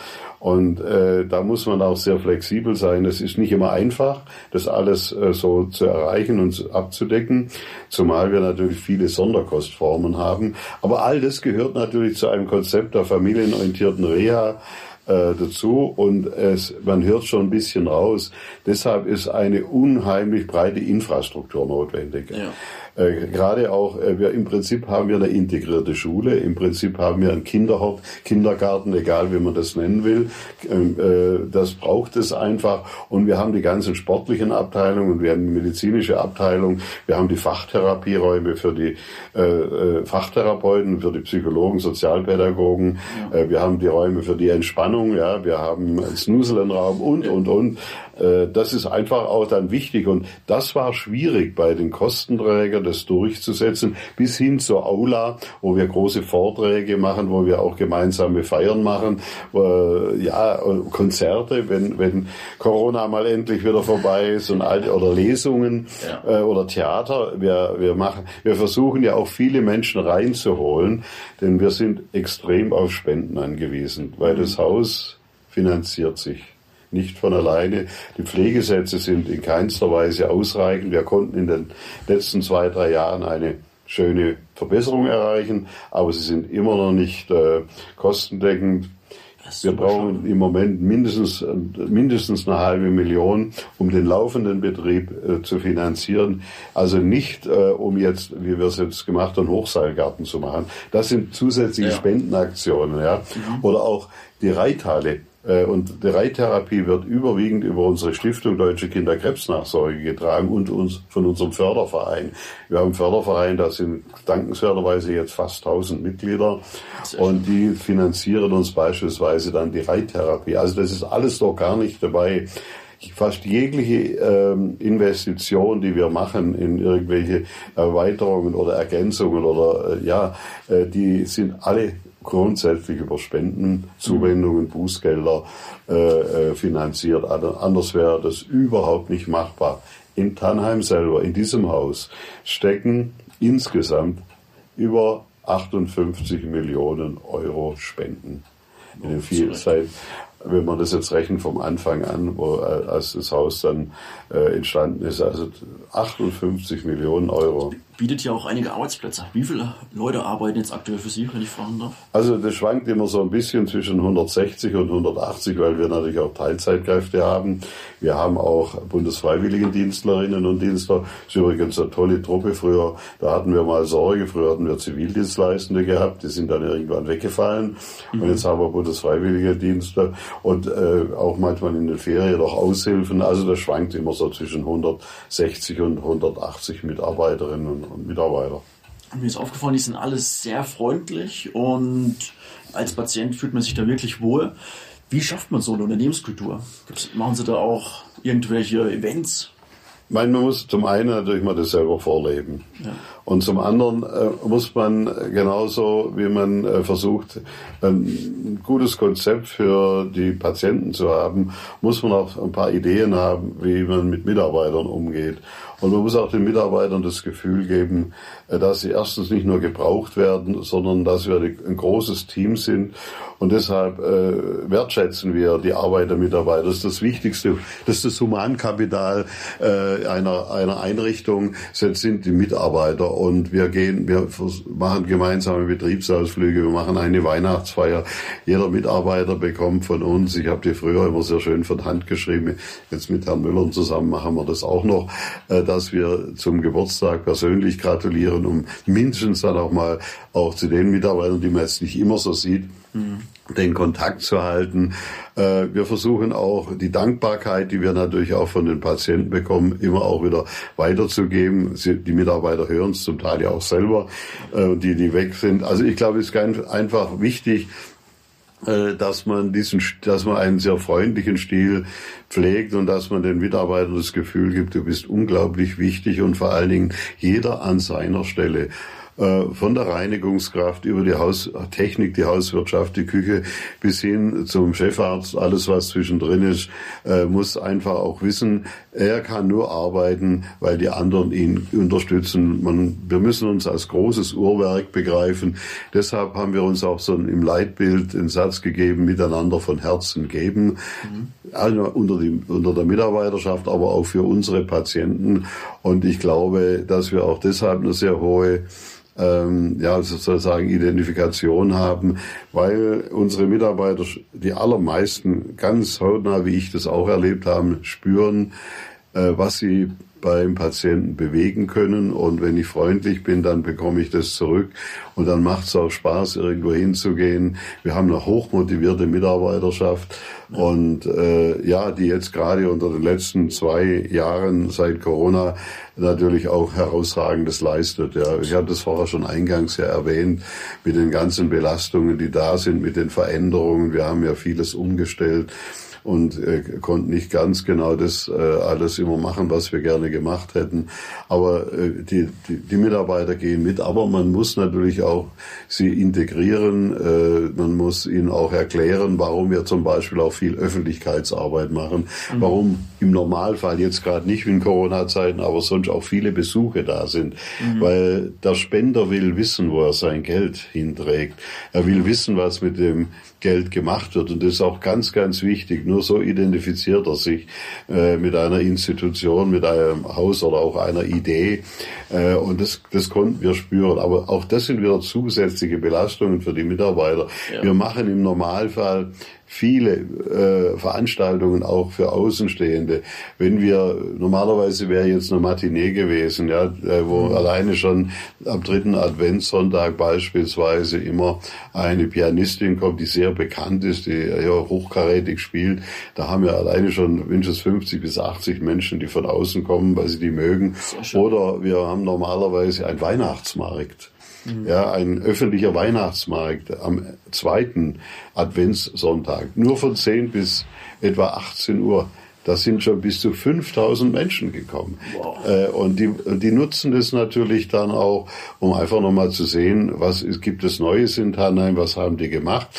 Und äh, da muss man auch sehr flexibel sein. Es ist nicht immer einfach, das alles äh, so zu erreichen und abzudecken, zumal wir natürlich viele Sonderkostformen haben. Aber all das gehört natürlich zu einem Konzept der familienorientierten Reha äh, dazu und es, man hört schon ein bisschen raus. Deshalb ist eine unheimlich breite Infrastruktur notwendig. Ja. Äh, gerade auch, äh, wir im Prinzip haben wir eine integrierte Schule, im Prinzip haben wir einen Kinderhort, Kindergarten, egal wie man das nennen will. Ähm, äh, das braucht es einfach. Und wir haben die ganzen sportlichen Abteilungen, wir haben die medizinische Abteilung, wir haben die Fachtherapieräume für die äh, äh Fachtherapeuten, für die Psychologen, Sozialpädagogen, ja. äh, wir haben die Räume für die Entspannung, ja, wir haben einen Snuselenraum und, und, und. Äh, das ist einfach auch dann wichtig. Und das war schwierig bei den Kostenträgern, das durchzusetzen, bis hin zur Aula, wo wir große Vorträge machen, wo wir auch gemeinsame Feiern machen, ja, Konzerte, wenn, wenn Corona mal endlich wieder vorbei ist und alte, oder Lesungen ja. Äh, oder Theater. Wir, wir machen, wir versuchen ja auch viele Menschen reinzuholen, denn wir sind extrem auf Spenden angewiesen, weil mhm. das Haus finanziert sich nicht von alleine. Die Pflegesätze sind in keinster Weise ausreichend. Wir konnten in den letzten zwei, drei Jahren eine schöne Verbesserung erreichen, aber sie sind immer noch nicht äh, kostendeckend. Wir brauchen im Moment mindestens, mindestens eine halbe Million, um den laufenden Betrieb äh, zu finanzieren. Also nicht, äh, um jetzt, wie wir es jetzt gemacht haben, Hochseilgarten zu machen. Das sind zusätzliche ja. Spendenaktionen, ja. Mhm. Oder auch die Reithalle. Äh, und die Reittherapie wird überwiegend über unsere Stiftung Deutsche Kinderkrebsnachsorge getragen und uns von unserem Förderverein. Wir haben einen Förderverein, da sind dankenswerterweise jetzt fast 1000 Mitglieder und die finanzieren uns beispielsweise dann die Reittherapie. Also das ist alles doch gar nicht dabei fast jegliche ähm, Investition, die wir machen in irgendwelche Erweiterungen oder Ergänzungen oder äh, ja, äh, die sind alle grundsätzlich über Spenden, Zuwendungen, Bußgelder äh, äh, finanziert. Also anders wäre das überhaupt nicht machbar. In Tannheim selber, in diesem Haus, stecken insgesamt über 58 Millionen Euro Spenden. In den vielen, seit, wenn man das jetzt rechnet vom Anfang an, wo, äh, als das Haus dann äh, entstanden ist, also 58 Millionen Euro bietet ja auch einige Arbeitsplätze. Wie viele Leute arbeiten jetzt aktuell für Sie, wenn ich fragen darf? Also das schwankt immer so ein bisschen zwischen 160 und 180, weil wir natürlich auch Teilzeitkräfte haben. Wir haben auch Bundesfreiwilligendienstlerinnen und Dienstler. Das ist übrigens eine tolle Truppe. Früher, da hatten wir mal Sorge, früher hatten wir Zivildienstleistende gehabt, die sind dann irgendwann weggefallen. Mhm. Und jetzt haben wir Bundesfreiwilligendienstler und äh, auch manchmal in den Ferien noch Aushilfen. Also das schwankt immer so zwischen 160 und 180 Mitarbeiterinnen und Mitarbeiter. Mir ist aufgefallen, die sind alles sehr freundlich und als Patient fühlt man sich da wirklich wohl. Wie schafft man so eine Unternehmenskultur? Machen Sie da auch irgendwelche Events? Ich meine, man muss zum einen natürlich mal das selber vorleben. Ja. Und zum anderen äh, muss man genauso, wie man äh, versucht, ein gutes Konzept für die Patienten zu haben, muss man auch ein paar Ideen haben, wie man mit Mitarbeitern umgeht. Und man muss auch den Mitarbeitern das Gefühl geben, äh, dass sie erstens nicht nur gebraucht werden, sondern dass wir ein großes Team sind. Und deshalb äh, wertschätzen wir die Arbeit der Mitarbeiter. Das ist das Wichtigste. Das ist das Humankapital äh, einer, einer Einrichtung, das sind die Mitarbeiter. Und wir gehen, wir machen gemeinsame Betriebsausflüge, wir machen eine Weihnachtsfeier. Jeder Mitarbeiter bekommt von uns, ich habe die früher immer sehr schön von Hand geschrieben, jetzt mit Herrn Müller zusammen machen wir das auch noch, dass wir zum Geburtstag persönlich gratulieren, um mindestens dann auch mal auch zu den Mitarbeitern, die man jetzt nicht immer so sieht, mhm. den Kontakt zu halten. Äh, wir versuchen auch die Dankbarkeit, die wir natürlich auch von den Patienten bekommen, immer auch wieder weiterzugeben. Die Mitarbeiter hören es zum Teil ja auch selber, äh, die, die weg sind. Also ich glaube, es ist ganz einfach wichtig, dass man diesen, dass man einen sehr freundlichen Stil pflegt und dass man den Mitarbeitern das Gefühl gibt, du bist unglaublich wichtig und vor allen Dingen jeder an seiner Stelle. äh, von der Reinigungskraft über die Haustechnik, die Hauswirtschaft, die Küche bis hin zum Chefarzt, alles was zwischendrin ist, äh, muss einfach auch wissen, er kann nur arbeiten, weil die anderen ihn unterstützen. Man, wir müssen uns als großes Uhrwerk begreifen. Deshalb haben wir uns auch so im Leitbild den Satz gegeben, miteinander von Herzen geben. Mhm. Also unter, die, unter der Mitarbeiterschaft, aber auch für unsere Patienten. Und ich glaube, dass wir auch deshalb eine sehr hohe ähm, ja, sozusagen Identifikation haben, weil unsere Mitarbeiter, die allermeisten ganz hautnah, wie ich das auch erlebt habe, spüren, was sie beim Patienten bewegen können. Und wenn ich freundlich bin, dann bekomme ich das zurück. Und dann macht es auch Spaß, irgendwo hinzugehen. Wir haben eine hochmotivierte Mitarbeiterschaft. Und äh, ja, die jetzt gerade unter den letzten zwei Jahren seit Corona natürlich auch herausragendes leistet. Ja, ich hatte das vorher schon eingangs ja erwähnt mit den ganzen Belastungen, die da sind, mit den Veränderungen. Wir haben ja vieles umgestellt und äh, konnten nicht ganz genau das äh, alles immer machen, was wir gerne gemacht hätten. Aber äh, die, die, die Mitarbeiter gehen mit, aber man muss natürlich auch sie integrieren. Äh, man muss ihnen auch erklären, warum wir zum Beispiel auch viel Öffentlichkeitsarbeit machen, mhm. warum im Normalfall jetzt gerade nicht wie in Corona-Zeiten, aber sonst auch viele Besuche da sind, mhm. weil der Spender will wissen, wo er sein Geld hinträgt. Er will wissen, was mit dem Geld gemacht wird. Und das ist auch ganz, ganz wichtig. Nur so identifiziert er sich äh, mit einer Institution, mit einem Haus oder auch einer Idee. Äh, und das, das konnten wir spüren. Aber auch das sind wieder zusätzliche Belastungen für die Mitarbeiter. Ja. Wir machen im Normalfall viele äh, Veranstaltungen auch für Außenstehende. Wenn wir normalerweise wäre jetzt eine Matinee gewesen, ja, äh, wo mhm. alleine schon am dritten Adventssonntag beispielsweise immer eine Pianistin kommt, die sehr bekannt ist, die ja hochkarätig spielt. Da haben wir alleine schon mindestens 50 bis 80 Menschen, die von außen kommen, weil sie die mögen. Oder wir haben normalerweise einen Weihnachtsmarkt. Mhm. Ja, ein öffentlicher Weihnachtsmarkt am zweiten Adventssonntag. Nur von 10 bis etwa 18 Uhr. Da sind schon bis zu 5000 Menschen gekommen. Wow. Äh, und die, die nutzen das natürlich dann auch, um einfach nochmal zu sehen, was gibt es Neues in Tannheim, was haben die gemacht.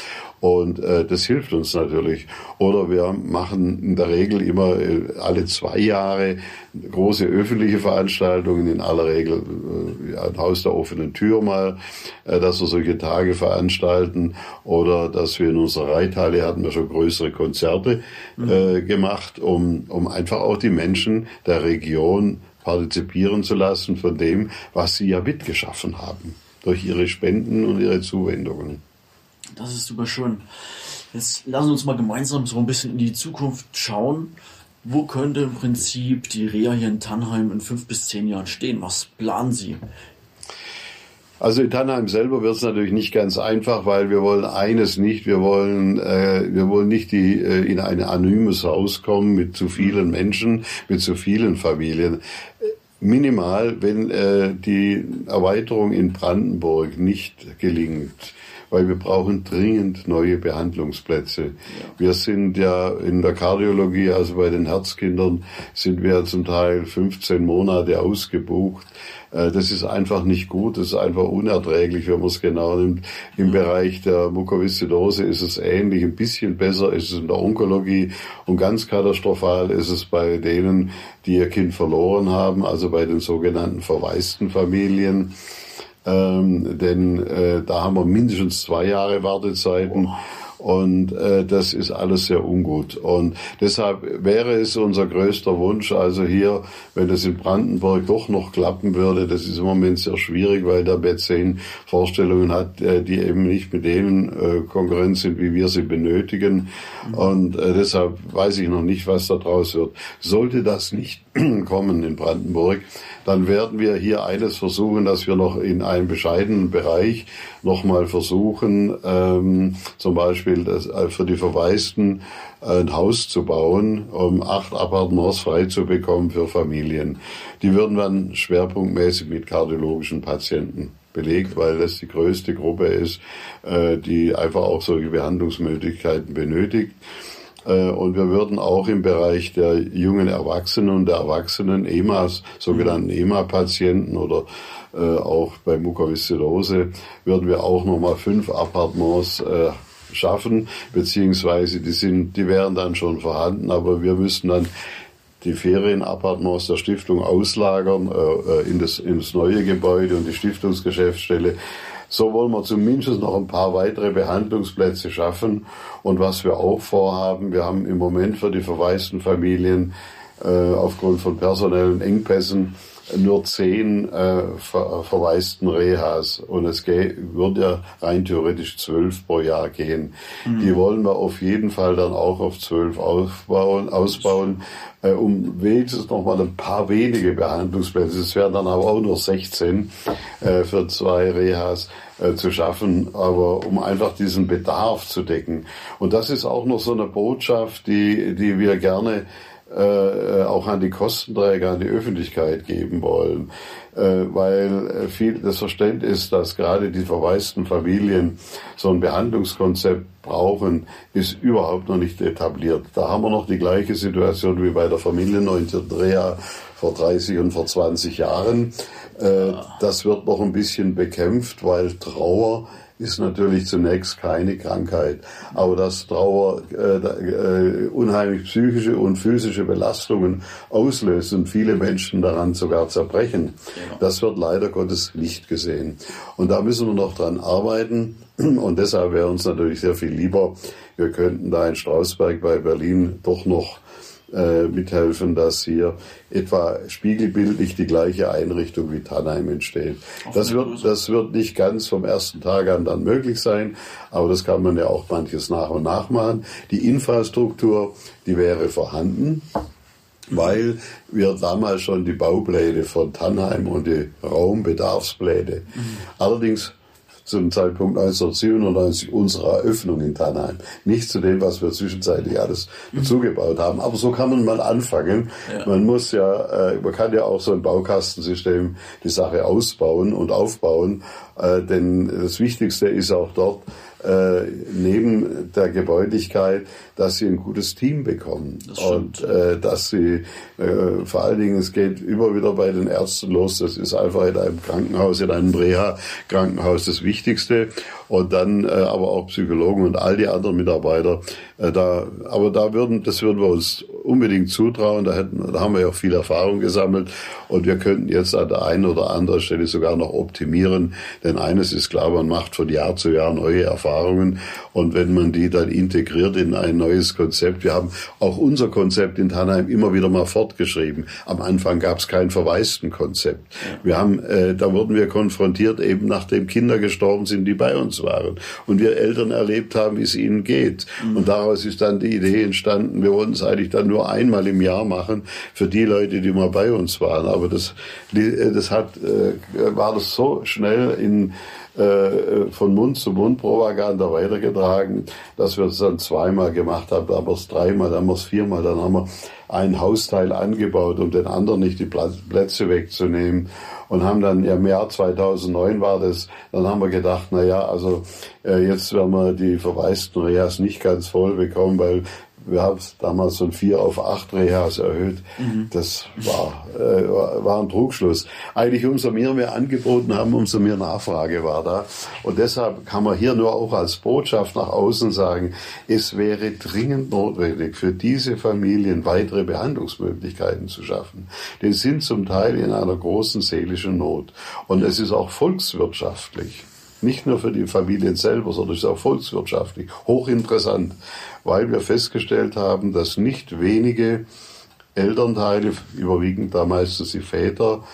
Und äh, das hilft uns natürlich. Oder wir machen in der Regel immer äh, alle zwei Jahre große öffentliche Veranstaltungen, in aller Regel äh, ein Haus der offenen Tür mal, äh, dass wir solche Tage veranstalten. Oder dass wir in unserer Reithalle hatten wir schon größere Konzerte mhm. äh, gemacht, um, um einfach auch die Menschen der Region partizipieren zu lassen von dem, was sie ja mitgeschaffen haben durch ihre Spenden und ihre Zuwendungen. Das ist super schön. Jetzt lassen uns mal gemeinsam so ein bisschen in die Zukunft schauen. Wo könnte im Prinzip die Reha hier in Tannheim in fünf bis zehn Jahren stehen? Was planen Sie? Also in Tannheim selber wird es natürlich nicht ganz einfach, weil wir wollen eines nicht, wir wollen, äh, wir wollen nicht die, äh, in ein anonymes Haus kommen mit zu vielen Menschen, mit zu vielen Familien. Minimal, wenn äh, die Erweiterung in Brandenburg nicht gelingt, weil wir brauchen dringend neue Behandlungsplätze. Ja. Wir sind ja in der Kardiologie, also bei den Herzkindern, sind wir zum Teil 15 Monate ausgebucht. Äh, das ist einfach nicht gut, das ist einfach unerträglich, wenn man es genau nimmt. Im Bereich der Mukoviszidose ist es ähnlich, ein bisschen besser ist es in der Onkologie und ganz katastrophal ist es bei denen, die ihr Kind verloren haben, also bei den sogenannten verwaisten Familien ähm, denn äh, da haben wir mindestens zwei Jahre Wartezeiten. Und äh, das ist alles sehr ungut. Und deshalb wäre es unser größter Wunsch, also hier, wenn es in Brandenburg doch noch klappen würde, das ist im Moment sehr schwierig, weil der B10 Vorstellungen hat, äh, die eben nicht mit denen äh, Konkurrenz sind, wie wir sie benötigen. Und äh, deshalb weiß ich noch nicht, was da draus wird. Sollte das nicht kommen in Brandenburg, dann werden wir hier eines versuchen, dass wir noch in einem bescheidenen Bereich nochmal versuchen, ähm, zum Beispiel das, äh, für die Verwaisten ein Haus zu bauen, um acht Appartements frei zu bekommen für Familien. Die würden dann schwerpunktmäßig mit kardiologischen Patienten belegt, weil das die größte Gruppe ist, äh, die einfach auch solche Behandlungsmöglichkeiten benötigt. Äh, und wir würden auch im Bereich der jungen Erwachsenen und der Erwachsenen EMAs, sogenannten EMA-Patienten oder äh, auch bei Mukoviszidose, würden wir auch nochmal fünf Appartements äh, schaffen, beziehungsweise die sind, die wären dann schon vorhanden, aber wir müssten dann die Ferienappartements der Stiftung auslagern äh, in, das, in das neue Gebäude und die Stiftungsgeschäftsstelle. So wollen wir zumindest noch ein paar weitere Behandlungsplätze schaffen. Und was wir auch vorhaben, wir haben im Moment für die verwaisten Familien äh, aufgrund von personellen Engpässen nur zehn äh, ver verwaisten Rehas und es würde ja rein theoretisch zwölf pro Jahr gehen. Mhm. Die wollen wir auf jeden Fall dann auch auf zwölf aufbauen, ausbauen, äh, um wenigstens noch mal ein paar wenige Behandlungsplätze, es wären dann aber auch nur 16 äh, für zwei Rehas äh, zu schaffen, aber um einfach diesen Bedarf zu decken. Und das ist auch noch so eine Botschaft, die, die wir gerne äh, auch an die Kostenträger, an die Öffentlichkeit geben wollen, äh, weil äh, viel das Verständnis ist, dass gerade die verwaisten Familien so ein Behandlungskonzept brauchen, ist überhaupt noch nicht etabliert. Da haben wir noch die gleiche Situation wie bei der Familienorientierten Reha vor 30 und vor 20 Jahren. Äh, das wird noch ein bisschen bekämpft, weil Trauer ist natürlich zunächst keine Krankheit. Aber dass Trauer äh, äh, unheimlich psychische und physische Belastungen auslöst und viele Menschen daran sogar zerbrechen, genau. das wird leider Gottes nicht gesehen. Und da müssen wir noch dran arbeiten. Und deshalb wäre uns natürlich sehr viel lieber, wir könnten da in Strausberg bei Berlin doch noch äh, mithelfen, dass hier etwa spiegelbildlich die gleiche Einrichtung wie Tannheim entsteht. Das wird, das wird nicht ganz vom ersten Tag an dann möglich sein, aber das kann man ja auch manches nach und nach machen. Die Infrastruktur, die wäre vorhanden weil wir damals schon die Baupläne von Tannheim und die Raumbedarfspläne. Mhm. Allerdings zum Zeitpunkt 1997 unserer Eröffnung in Tannheim. Nicht zu dem, was wir zwischenzeitlich alles dazugebaut haben. Aber so kann man mal anfangen. Ja. Man muss ja, äh, man kann ja auch so ein Baukastensystem die Sache ausbauen und aufbauen. Äh, denn das Wichtigste ist auch dort, äh, neben der Gebäudigkeit, dass sie ein gutes Team bekommen und äh, dass sie äh, vor allen Dingen es geht immer wieder bei den Ärzten los. Das ist einfach in einem Krankenhaus, in einem Reha-Krankenhaus das Wichtigste und dann äh, aber auch Psychologen und all die anderen Mitarbeiter. Äh, da, aber da würden, das würden wir uns unbedingt zutrauen. Da, hätten, da haben wir ja auch viel Erfahrung gesammelt und wir könnten jetzt an der einen oder anderen Stelle sogar noch optimieren. Denn eines ist klar, man macht von Jahr zu Jahr neue Erfahrungen und wenn man die dann integriert in ein neues Konzept, wir haben auch unser Konzept in Tannheim immer wieder mal fortgeschrieben. Am Anfang gab es kein verwaisten Konzept. Wir haben, äh, da wurden wir konfrontiert, eben nachdem Kinder gestorben sind, die bei uns waren und wir Eltern erlebt haben, wie es ihnen geht. Mhm. Und daraus ist dann die Idee entstanden, wir wollten es eigentlich dann nur einmal im Jahr machen für die Leute, die mal bei uns waren. Aber das, das hat, äh, war das so schnell in äh, von Mund zu Mund Propaganda weitergetragen, dass wir es dann zweimal gemacht haben, dann haben wir es dreimal, dann haben wir es viermal, dann haben wir ein Hausteil angebaut, um den anderen nicht die Plätze wegzunehmen. Und haben dann im Jahr 2009 war das, dann haben wir gedacht, na ja, also äh, jetzt werden wir die verwaisten Reas nicht ganz voll bekommen, weil wir haben es damals von vier auf acht Rehas erhöht. Mhm. Das war, äh, war ein Trugschluss. Eigentlich umso mehr wir angeboten haben, umso mehr Nachfrage war da. Und deshalb kann man hier nur auch als Botschaft nach außen sagen, es wäre dringend notwendig, für diese Familien weitere Behandlungsmöglichkeiten zu schaffen. Die sind zum Teil in einer großen seelischen Not. Und es ist auch volkswirtschaftlich nicht nur für die Familien selber, sondern es ist auch volkswirtschaftlich hochinteressant weil wir festgestellt haben, dass nicht wenige Elternteile, überwiegend da meistens die Väter,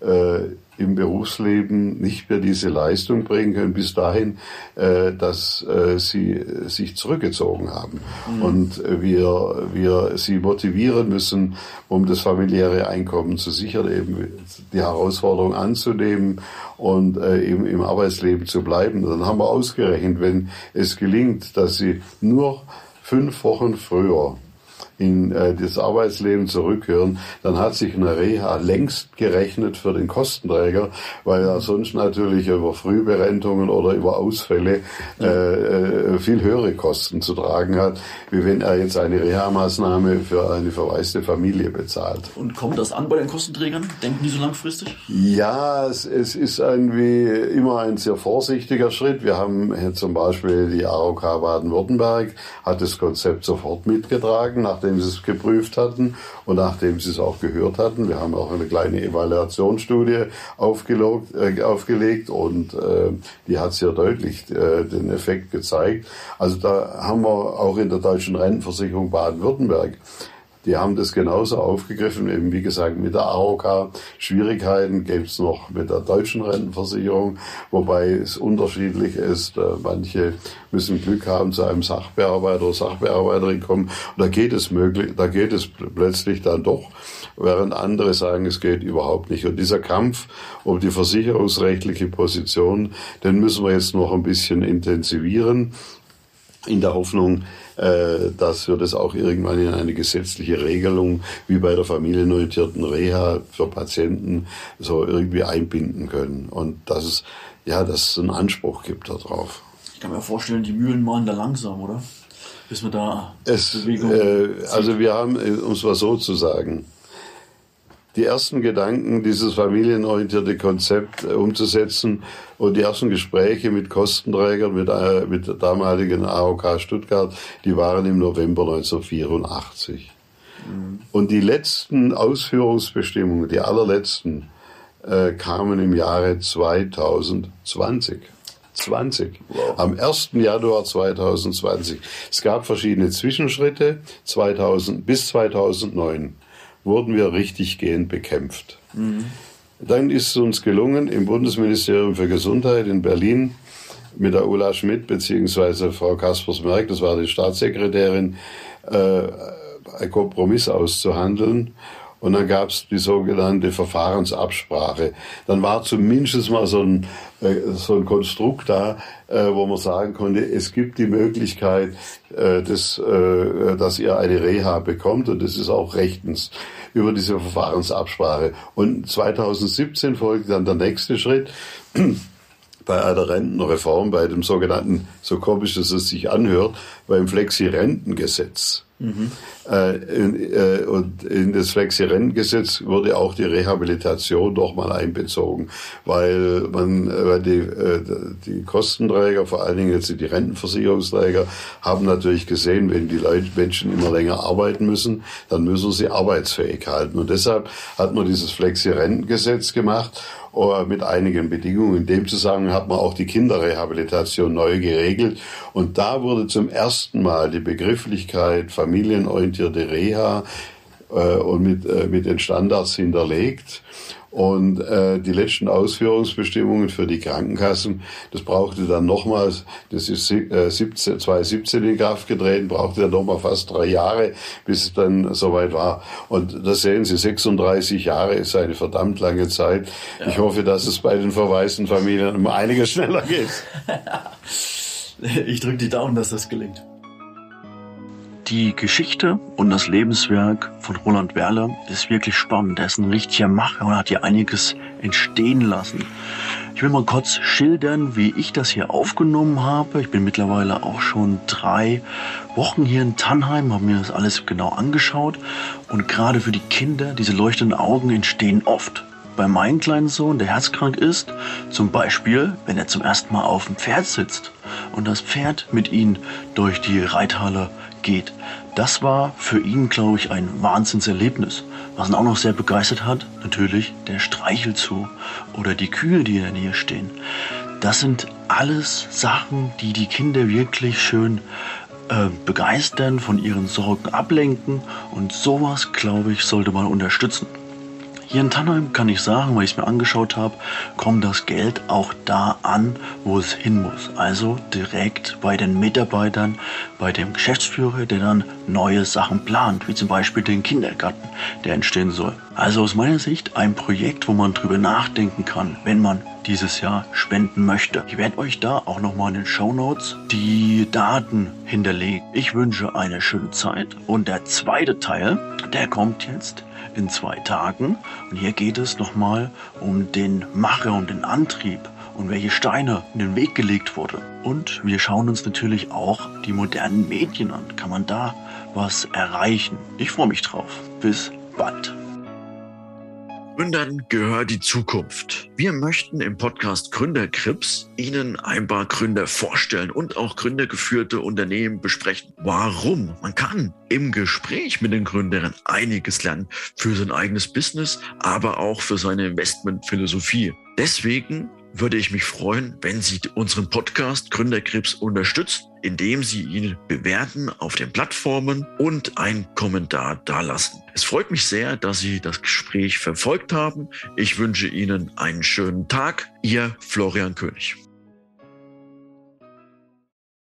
äh, im Berufsleben nicht mehr diese Leistung bringen können, bis dahin, äh, dass äh, sie sich zurückgezogen haben. Mhm. Und wir, wir sie motivieren müssen, um das familiäre Einkommen zu sichern, eben die Herausforderung anzunehmen und äh, eben im Arbeitsleben zu bleiben. Dann haben wir ausgerechnet, wenn es gelingt, dass sie nur fünf Wochen früher in äh, das Arbeitsleben zurückkehren, dann hat sich eine Reha längst gerechnet für den Kostenträger, weil er sonst natürlich über Frühberentungen oder über Ausfälle äh, äh, viel höhere Kosten zu tragen hat, wie wenn er jetzt eine Reha-Maßnahme für eine verwaiste Familie bezahlt. Und kommt das an bei den Kostenträgern? Denken die so langfristig? Ja, es, es ist irgendwie immer ein sehr vorsichtiger Schritt. Wir haben zum Beispiel die AOK Baden-Württemberg hat das Konzept sofort mitgetragen, nachdem sie es geprüft hatten und nachdem sie es auch gehört hatten. Wir haben auch eine kleine Evaluationsstudie äh, aufgelegt und äh, die hat sehr deutlich äh, den Effekt gezeigt. Also da haben wir auch in der deutschen Rentenversicherung Baden-Württemberg die haben das genauso aufgegriffen, eben wie gesagt mit der AOK. Schwierigkeiten gibt es noch mit der deutschen Rentenversicherung, wobei es unterschiedlich ist. Äh, manche müssen Glück haben, zu einem Sachbearbeiter oder Sachbearbeiterin kommen. Und da geht es möglich, da geht es plötzlich dann doch, während andere sagen, es geht überhaupt nicht. Und dieser Kampf um die versicherungsrechtliche Position, den müssen wir jetzt noch ein bisschen intensivieren in der Hoffnung, dass wir das auch irgendwann in eine gesetzliche Regelung wie bei der familienorientierten Reha für Patienten so irgendwie einbinden können. Und dass es, ja, dass es einen Anspruch gibt darauf. Ich kann mir vorstellen, die Mühlen malen da langsam, oder? Bis wir da es, Bewegung äh, Also wir haben, äh, um es mal so zu sagen, die ersten Gedanken, dieses familienorientierte Konzept äh, umzusetzen und die ersten Gespräche mit Kostenträgern, mit, äh, mit der damaligen AOK Stuttgart, die waren im November 1984. Mhm. Und die letzten Ausführungsbestimmungen, die allerletzten, äh, kamen im Jahre 2020. 20. Wow. Am 1. Januar 2020. Es gab verschiedene Zwischenschritte 2000, bis 2009 wurden wir richtiggehend bekämpft. Mhm. Dann ist es uns gelungen, im Bundesministerium für Gesundheit in Berlin mit der Ulla Schmidt bzw. Frau Kaspers-Merck, das war die Staatssekretärin, äh, einen Kompromiss auszuhandeln. Und dann gab es die sogenannte Verfahrensabsprache. Dann war zumindest mal so ein, äh, so ein Konstrukt da, äh, wo man sagen konnte, es gibt die Möglichkeit, äh, dass, äh, dass ihr eine Reha bekommt und das ist auch rechtens über diese Verfahrensabsprache. Und 2017 folgte dann der nächste Schritt bei einer Rentenreform, bei dem sogenannten, so komisch, dass es sich anhört, beim Flexi-Rentengesetz. Mhm. Äh, in, äh, und in das Flexi-Rentengesetz wurde auch die Rehabilitation doch mal einbezogen, weil man, äh, weil die, äh, die Kostenträger, vor allen Dingen jetzt die Rentenversicherungsträger, haben natürlich gesehen, wenn die Leute, Menschen immer länger arbeiten müssen, dann müssen sie arbeitsfähig halten. Und deshalb hat man dieses Flexi-Rentengesetz gemacht mit einigen Bedingungen. In dem Zusammenhang hat man auch die Kinderrehabilitation neu geregelt. Und da wurde zum ersten Mal die Begrifflichkeit familienorientierte Reha äh, und mit, äh, mit den Standards hinterlegt. Und äh, die letzten Ausführungsbestimmungen für die Krankenkassen, das brauchte dann nochmals, das ist äh, 17, 2017 in Kraft getreten, brauchte dann nochmal fast drei Jahre, bis es dann soweit war. Und da sehen Sie, 36 Jahre ist eine verdammt lange Zeit. Ja. Ich hoffe, dass es bei den verwaisten Familien um einiges schneller geht. ich drücke die Daumen, dass das gelingt. Die Geschichte und das Lebenswerk von Roland Werler ist wirklich spannend. Er ist ein richtiger Macher und hat hier einiges entstehen lassen. Ich will mal kurz schildern, wie ich das hier aufgenommen habe. Ich bin mittlerweile auch schon drei Wochen hier in Tannheim, habe mir das alles genau angeschaut. Und gerade für die Kinder, diese leuchtenden Augen entstehen oft. Bei meinem kleinen Sohn, der herzkrank ist, zum Beispiel, wenn er zum ersten Mal auf dem Pferd sitzt und das Pferd mit ihm durch die Reithalle geht. Das war für ihn, glaube ich, ein Wahnsinnserlebnis. Was ihn auch noch sehr begeistert hat, natürlich der Streichelzoo oder die Kühe, die in der Nähe stehen. Das sind alles Sachen, die die Kinder wirklich schön äh, begeistern, von ihren Sorgen ablenken und sowas, glaube ich, sollte man unterstützen. Hier in Tannheim kann ich sagen, weil ich es mir angeschaut habe, kommt das Geld auch da an, wo es hin muss. Also direkt bei den Mitarbeitern, bei dem Geschäftsführer, der dann neue Sachen plant, wie zum Beispiel den Kindergarten, der entstehen soll. Also aus meiner Sicht ein Projekt, wo man drüber nachdenken kann, wenn man dieses Jahr spenden möchte. Ich werde euch da auch nochmal in den Show Notes die Daten hinterlegen. Ich wünsche eine schöne Zeit und der zweite Teil, der kommt jetzt in zwei Tagen und hier geht es nochmal um den Macher, um den Antrieb und welche Steine in den Weg gelegt wurde. Und wir schauen uns natürlich auch die modernen Medien an. Kann man da was erreichen? Ich freue mich drauf. Bis bald. Gründern gehört die Zukunft. Wir möchten im Podcast Gründerkrips Ihnen ein paar Gründer vorstellen und auch gründergeführte Unternehmen besprechen. Warum? Man kann im Gespräch mit den Gründern einiges lernen für sein eigenes Business, aber auch für seine Investmentphilosophie. Deswegen würde ich mich freuen, wenn Sie unseren Podcast Gründerkrebs unterstützen, indem Sie ihn bewerten auf den Plattformen und einen Kommentar dalassen. Es freut mich sehr, dass Sie das Gespräch verfolgt haben. Ich wünsche Ihnen einen schönen Tag. Ihr Florian König.